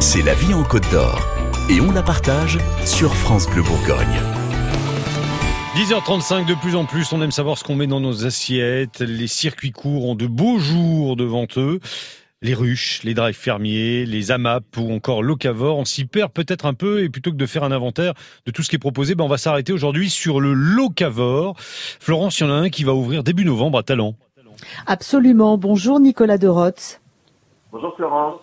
c'est la vie en Côte d'Or. Et on la partage sur France Bleu Bourgogne. 10h35, de plus en plus, on aime savoir ce qu'on met dans nos assiettes. Les circuits courts ont de beaux jours devant eux. Les ruches, les drives fermiers, les AMAP ou encore locavore, on s'y perd peut-être un peu et plutôt que de faire un inventaire de tout ce qui est proposé, ben on va s'arrêter aujourd'hui sur le locavore. Florence, il y en a un qui va ouvrir début novembre à Talent. Absolument. Bonjour Nicolas de Rotz. Bonjour Florence.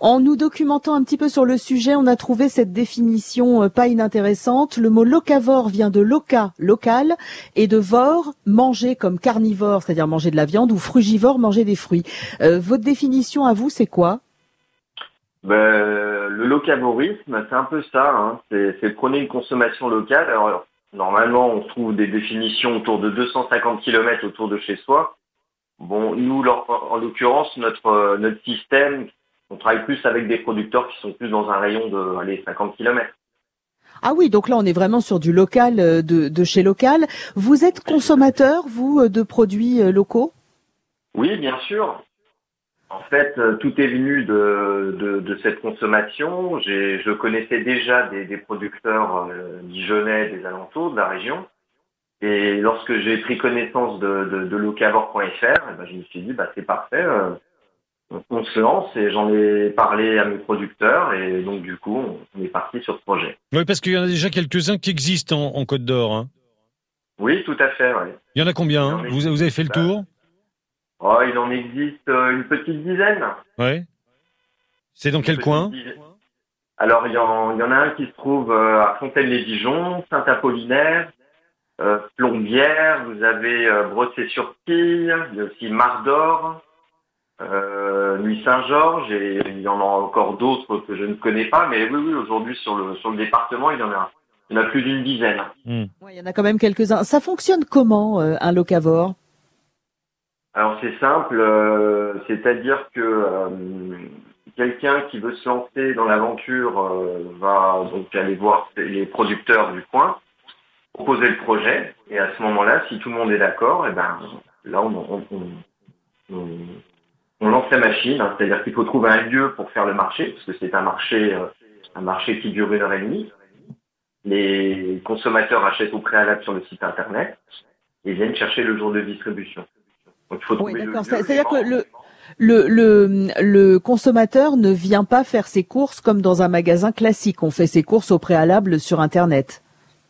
En nous documentant un petit peu sur le sujet, on a trouvé cette définition euh, pas inintéressante. Le mot locavore vient de loca, local, et de vor, manger comme carnivore, c'est-à-dire manger de la viande, ou frugivore, manger des fruits. Euh, votre définition à vous, c'est quoi? Ben, Le locavorisme, c'est un peu ça. Hein. C'est prôner une consommation locale. Alors, normalement, on trouve des définitions autour de 250 km autour de chez soi. Bon, nous, en l'occurrence, notre, notre système on travaille plus avec des producteurs qui sont plus dans un rayon de allez, 50 km. Ah oui, donc là on est vraiment sur du local, euh, de, chez local. Vous êtes consommateur, vous, euh, de produits euh, locaux? Oui, bien sûr. En fait, tout est venu de, cette consommation. Je connaissais déjà des, producteurs dijonnais des alentours de la région. Et lorsque j'ai pris connaissance de, de, locavore.fr, eh ben, je me suis dit, bah, c'est parfait on se lance et j'en ai parlé à mes producteurs et donc du coup on est parti sur ce projet. Oui, parce qu'il y en a déjà quelques-uns qui existent en, Côte d'Or. Hein. Oui, tout à fait. Il y en a combien hein? Vous, avez fait le tour? oh, Il en existe euh, une petite dizaine. Oui. C'est dans quel coin? Alors il y, en, a un qui se trouve euh, à Fontaine-les-Dijon, Saint-Apollinaire, euh, Plombière, vous avez euh, Brossé-sur-Tille, il y a aussi Mardor, euh, Nuit Saint-Georges et il y en a encore d'autres que je ne connais pas, mais oui, oui, aujourd'hui sur le sur le département, il y en a, il y en a plus d'une dizaine. Hmm. il y en a quand même quelques-uns. Ça fonctionne comment euh, un locavore? Alors c'est simple, euh, c'est-à-dire que euh, quelqu'un qui veut se lancer dans l'aventure va donc aller voir les producteurs du coin, proposer le projet, et à ce moment-là, si tout le monde est d'accord, et eh ben là on, on on lance la machine, hein, c'est-à-dire qu'il faut trouver un lieu pour faire le marché, parce que c'est un marché, euh, un marché qui dure une heure et demie. Les consommateurs achètent au préalable sur le site internet et viennent chercher le jour de distribution. Donc il faut oui, d'accord. C'est-à-dire que le, le, le, le, consommateur ne vient pas faire ses courses comme dans un magasin classique. On fait ses courses au préalable sur Internet.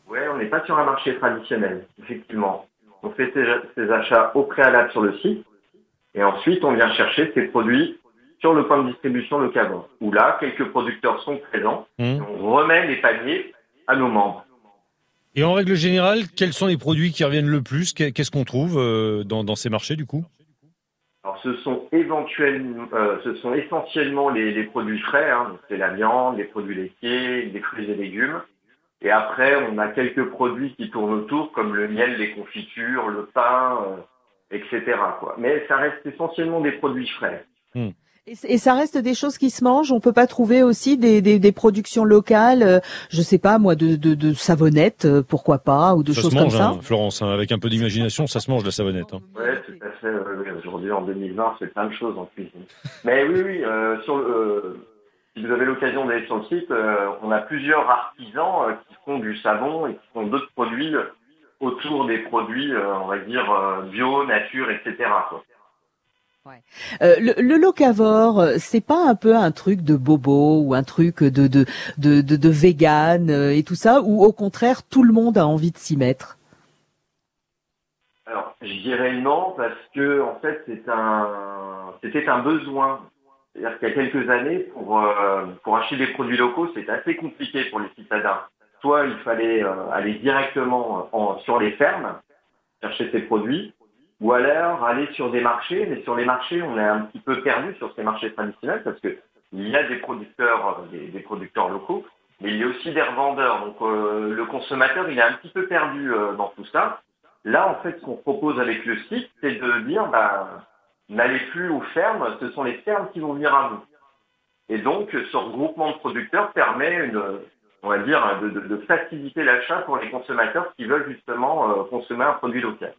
Oui, on n'est pas sur un marché traditionnel, effectivement. On fait ses achats au préalable sur le site et ensuite, on vient chercher ces produits sur le point de distribution le locavore, où là, quelques producteurs sont présents. Mmh. Et on remet les paniers à nos membres. Et en règle générale, quels sont les produits qui reviennent le plus? Qu'est-ce qu'on trouve euh, dans, ces marchés du coup? Alors, ce sont éventuellement, euh, ce sont essentiellement les, produits frais. Hein. c'est la viande, les produits laitiers, les fruits et légumes. Et après, on a quelques produits qui tournent autour, comme le miel, les confitures, le pain. Euh, etc. Quoi. Mais ça reste essentiellement des produits frais. Hmm. Et, ça reste des choses qui se mangent? On peut pas trouver aussi des, des, des productions locales, euh, je sais pas moi, de, de, de savonnettes, euh, pourquoi pas, ou de choses comme ça? Hein, Florence, hein, avec un peu d'imagination, ça se mange la savonnette. Hein. Oui, tout à fait. Aujourd'hui, en 2020, c'est plein de choses en cuisine. Mais oui, oui. Euh, sur euh, si vous avez l'occasion d'aller sur le site, on a plusieurs artisans qui font du savon et qui font d'autres produits autour des produits, euh, on va dire, euh, bio, nature, etc. Euh, le, le, locavore, c'est pas un peu un truc de bobo ou un truc de de de, de, vegan et tout ça, ou au contraire tout le monde a envie de s'y mettre? Alors, je dirais non parce que en fait c'est un c'était un besoin. C'est-à-dire qu'il y a quelques années, pour pour acheter des produits locaux, c'était assez compliqué pour les citadins soit il fallait euh, aller directement en, sur les fermes, chercher ces produits, ou alors aller sur des marchés, mais sur les marchés, on est un petit peu perdu sur ces marchés traditionnels parce que il y a des producteurs, euh, des, producteurs locaux, mais il y a aussi des revendeurs. Donc euh, le consommateur, il est un petit peu perdu dans tout ça. Là, en fait, ce qu'on propose avec le site, c'est de dire, bah, n'allez plus aux fermes, ce sont les fermes qui vont venir à vous. Et donc, ce regroupement de producteurs permet une, on va dire, de, faciliter l'achat pour les consommateurs qui veulent justement euh, consommer un produit local.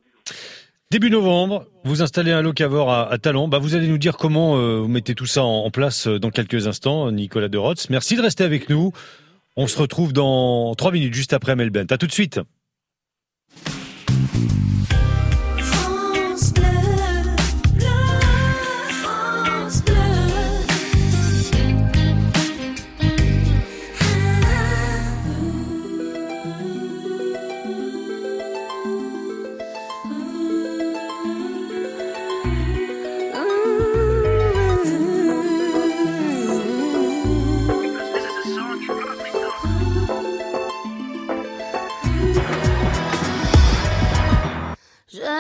Début novembre, vous installez un locavore à, Talent. Bah, vous allez nous dire comment euh, vous mettez tout ça en, place euh, dans quelques instants, Nicolas de Rotz. Merci de rester avec nous. On se retrouve dans trois minutes, juste après Melbourne. À tout de suite.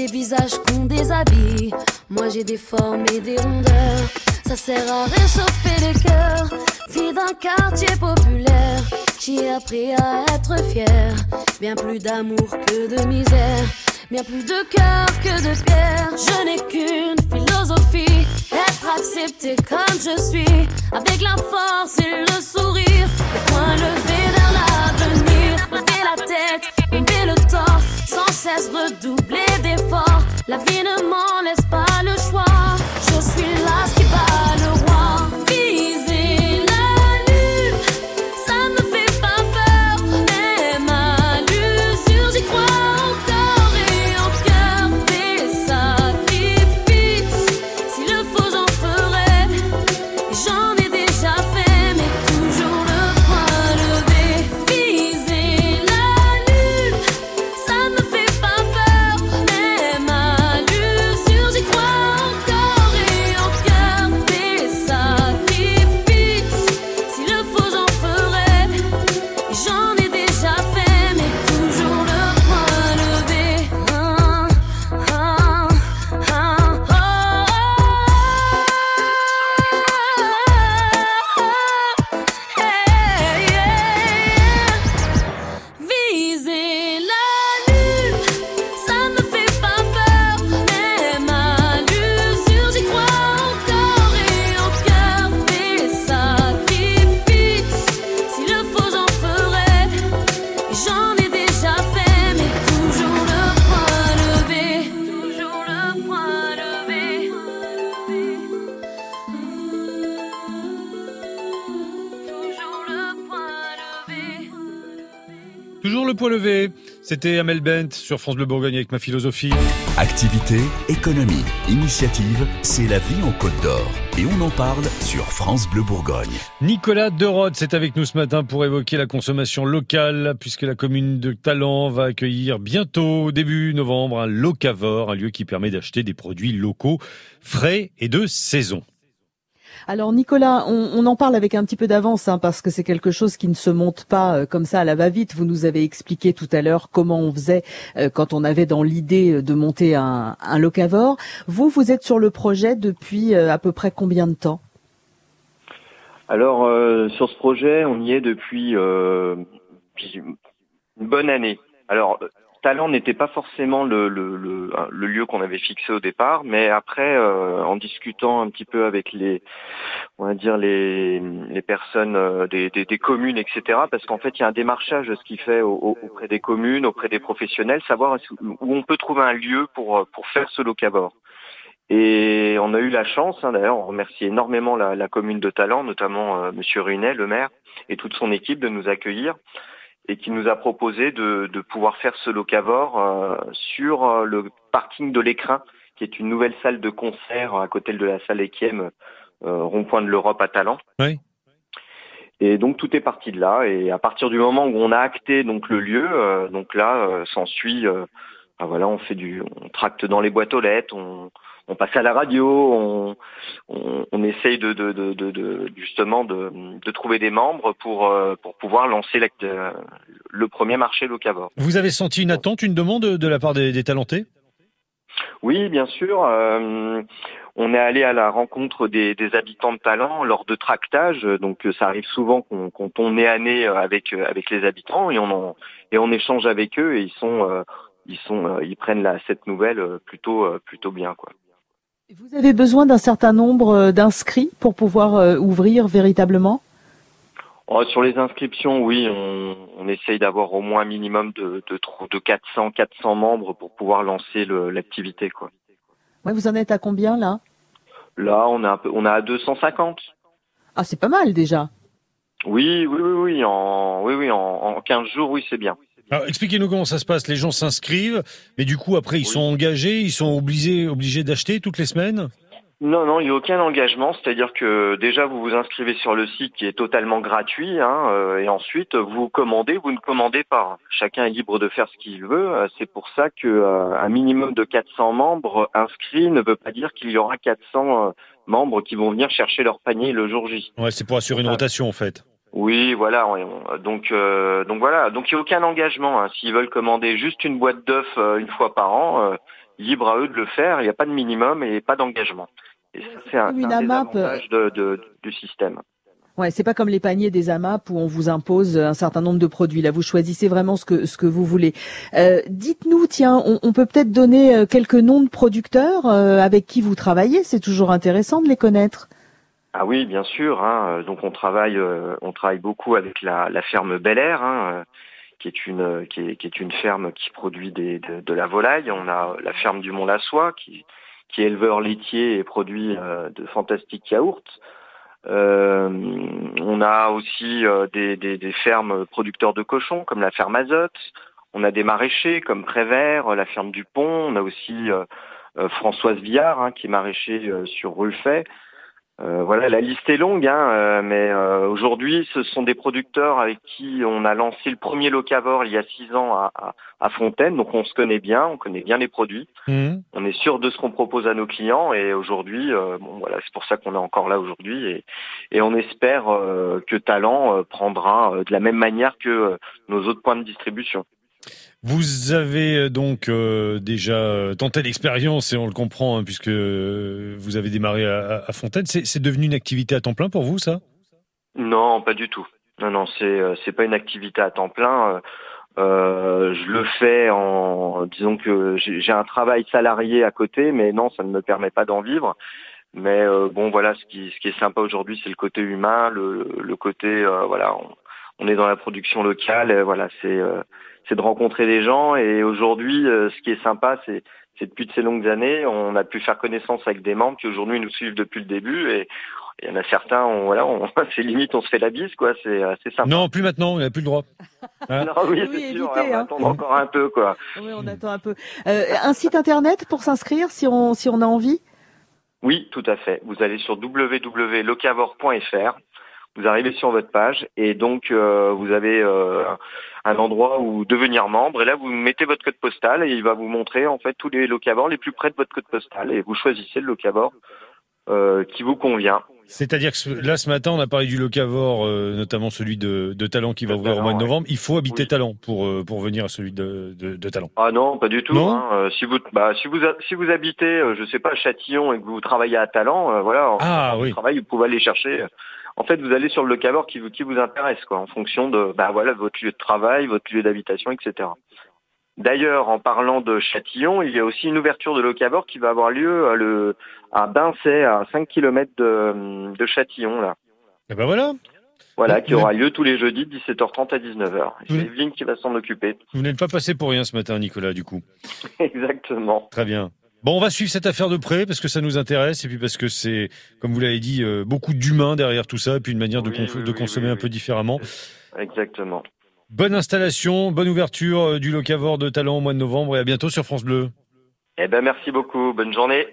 des visages qu'on déshabille. Moi j'ai des formes et des rondeurs. Ça sert à réchauffer le cœur. Fille d'un quartier populaire, j'ai appris à être fier. Bien plus d'amour que de misère. Bien plus de cœur que de pierre. Je n'ai qu'une philosophie. Être accepté comme je suis. Avec la force et le sourire. Le point levé vers l'avenir. Lever la tête, lever le torse sans cesse redoubler. La vie ne laisse C'était Amel Bent sur France Bleu Bourgogne avec ma philosophie. Activité, économie, initiative, c'est la vie en Côte d'Or. Et on en parle sur France Bleu Bourgogne. Nicolas Derode c'est avec nous ce matin pour évoquer la consommation locale, puisque la commune de Talent va accueillir bientôt, début novembre, un locavore, un lieu qui permet d'acheter des produits locaux frais et de saison. Alors Nicolas, on, en parle avec un petit peu d'avance hein, parce que c'est quelque chose qui ne se monte pas euh, comme ça à la va-vite. Vous nous avez expliqué tout à l'heure comment on faisait euh, quand on avait dans l'idée de monter un, locavore. Vous, vous êtes sur le projet depuis euh, à peu près combien de temps? Alors sur ce projet, on y est depuis une bonne année. Alors Talent n'était pas forcément le, lieu qu'on avait fixé au départ, mais après, euh, en discutant un petit peu avec les, on va dire les, personnes euh, des, communes, etc. Parce qu'en fait, il y a un démarchage, ce qui fait auprès des communes, auprès des professionnels, savoir où on peut trouver un lieu pour pour faire ce locavore. Et on a eu la chance, hein, d'ailleurs, on remercie énormément la, commune de Talent, notamment euh, Monsieur Runet, le maire, et toute son équipe de nous accueillir. Et qui nous a proposé de, de pouvoir faire ce locavore sur le parking de l'Écrin, qui est une nouvelle salle de concert à côté de la salle Ekiem, rond-point de l'Europe à Talent. Oui. Et donc tout est parti de là. Et à partir du moment où on a acté donc le lieu, euh, donc là euh, s'ensuit, euh, ben voilà, on fait du, on tracte dans les boîtes aux lettres, on, on passe à la radio, on, on, on essaye de, de, de, de, justement de, de trouver des membres pour pour pouvoir lancer le premier marché locavore. Vous avez senti une attente, une demande de la part des, des talentés? Oui, bien sûr. Euh, on est allé à la rencontre des, habitants de Talent lors de tractage, donc ça arrive souvent qu'on on est à nez avec avec les habitants et on et on échange avec eux et ils sont euh, ils sont euh, ils prennent la, cette nouvelle plutôt euh, plutôt bien quoi. Vous avez besoin d'un certain nombre d'inscrits pour pouvoir ouvrir véritablement? Oh, Sur les inscriptions, oui, on, on essaye d'avoir au moins un minimum de, de, de 400 400 membres pour pouvoir lancer l'activité quoi. Ouais, vous en êtes à combien là? Là, on a un peu, on a à 250. Ah, c'est pas mal déjà. Oui, oui, oui, oui, en, oui, oui, en, 15 jours, oui, c'est bien. Expliquez-nous comment ça se passe. Les gens s'inscrivent, mais du coup, après, ils sont engagés, ils sont obligés, obligés d'acheter toutes les semaines? Non, non, il n'y a aucun engagement. C'est-à-dire que déjà, vous vous inscrivez sur le site qui est totalement gratuit, hein, euh, et ensuite, vous commandez, vous ne commandez pas. Chacun est libre de faire ce qu'il veut. Euh, c'est pour ça que euh, un minimum de 400 membres inscrits ne veut pas dire qu'il y aura 400 membres qui vont venir chercher leur panier le jour J. Ouais, c'est pour assurer une rotation, en fait. Oui, voilà. Donc, donc voilà. Donc il n'y a aucun engagement. Hein. S'ils veulent commander juste une boîte d'œufs une fois par an, libre à eux de le faire. Il n'y a pas de minimum et pas d'engagement. Et ça, c'est un, un des de, de, du système. Ouais, c'est pas comme les paniers des AMAP où on vous impose un certain nombre de produits. Là, vous choisissez vraiment ce que ce que vous voulez. Euh, dites-nous, tiens, on, on peut peut-être donner euh, quelques noms de producteurs euh, avec qui vous travaillez. C'est toujours intéressant de les connaître. Ah oui, bien sûr. Hein. Donc on travaille, euh, on travaille beaucoup avec la, la ferme Bel Air, hein, qui est une qui est, qui est, une ferme qui produit de, la volaille. On a la ferme du Mont Lassois qui qui est éleveur laitier et produit euh, de fantastiques yaourts. Euh, on a aussi euh, des, des, fermes producteurs de cochons comme la ferme Azote. On a des maraîchers comme Prévert, la ferme du Pont. On a aussi Françoise Villard hein, qui est maraîcher sur Rulfay. Euh, voilà, la liste est longue, hein, euh, mais euh, aujourd'hui, ce sont des producteurs avec qui on a lancé le premier locavore il y a six ans à, à, Fontaine, donc on se connaît bien, on connaît bien les produits, mmh. on est sûr de ce qu'on propose à nos clients, et aujourd'hui, bon voilà, c'est pour ça qu'on est encore là aujourd'hui, et, et, on espère que Talent prendra de la même manière que nos autres points de distribution. Vous avez euh, donc euh, déjà euh, tenté l'expérience et on le comprend hein, puisque vous avez démarré à, Fontaine. C'est devenu une activité à temps plein pour vous, ça? Non, pas du tout. Non, non, c'est c'est pas une activité à temps plein. je le fais en disons que j'ai un travail salarié à côté, mais non, ça ne me permet pas d'en vivre. Mais bon, voilà, ce qui ce qui est sympa aujourd'hui, c'est le côté humain, le, le côté voilà, on, on, est dans la production locale. voilà, c'est c'est de rencontrer des gens. Et aujourd'hui, euh, ce qui est sympa, c'est depuis de ces longues années, on a pu faire connaissance avec des membres qui aujourd'hui nous suivent depuis le début et il y en a certains, on, voilà, on, c'est limite, on se fait la bise, quoi. C'est assez sympa. Non, plus maintenant, on n'a plus le droit. Hein non, oui, c'est sûr. on hein. attend encore un peu, quoi. Oui, on attend un peu. Euh, un site internet pour s'inscrire si on si on a envie? Oui, tout à fait. Vous allez sur www.locavor.fr vous arrivez sur votre page et donc euh, vous avez euh, un endroit où devenir membre et là vous mettez votre code postal et il va vous montrer en fait tous les locavores les plus près de votre code postal et vous choisissez le locavore euh, qui vous convient. C'est-à-dire que là ce matin on a parlé du locavore, notamment celui de, de Talent qui va ouvrir au mois de novembre. Il faut habiter Talent pour pour venir à celui de, de, de Talent. Ah non, pas du tout. Hein. si vous bah, si vous si vous habitez, je sais pas, à Châtillon et que vous travaillez à Talent, voilà, ah, oui. travail, vous pouvez aller chercher en fait, vous allez sur le locavore qui, qui vous intéresse, quoi, en fonction de bah, voilà, votre lieu de travail, votre lieu d'habitation, etc. D'ailleurs, en parlant de Châtillon, il y a aussi une ouverture de locavore qui va avoir lieu à, le, à Bincet, à 5 km de, de Châtillon. Là. Et ben voilà voilà, qui aura lieu tous les jeudis de 17h30 à 19h. C'est Evelyne qui va s'en occuper. Vous n'êtes pas passé pour rien ce matin, Nicolas, du coup. Exactement. Très bien. Bon, on va suivre cette affaire de près parce que ça nous intéresse et puis parce que c'est, comme vous l'avez dit, euh, beaucoup d'humains derrière tout ça et puis une manière de, de consommer un peu différemment. Exactement. Bonne installation, bonne ouverture du locavore de Talent au mois de novembre et à bientôt sur France Bleu. Eh ben merci beaucoup, bonne journée.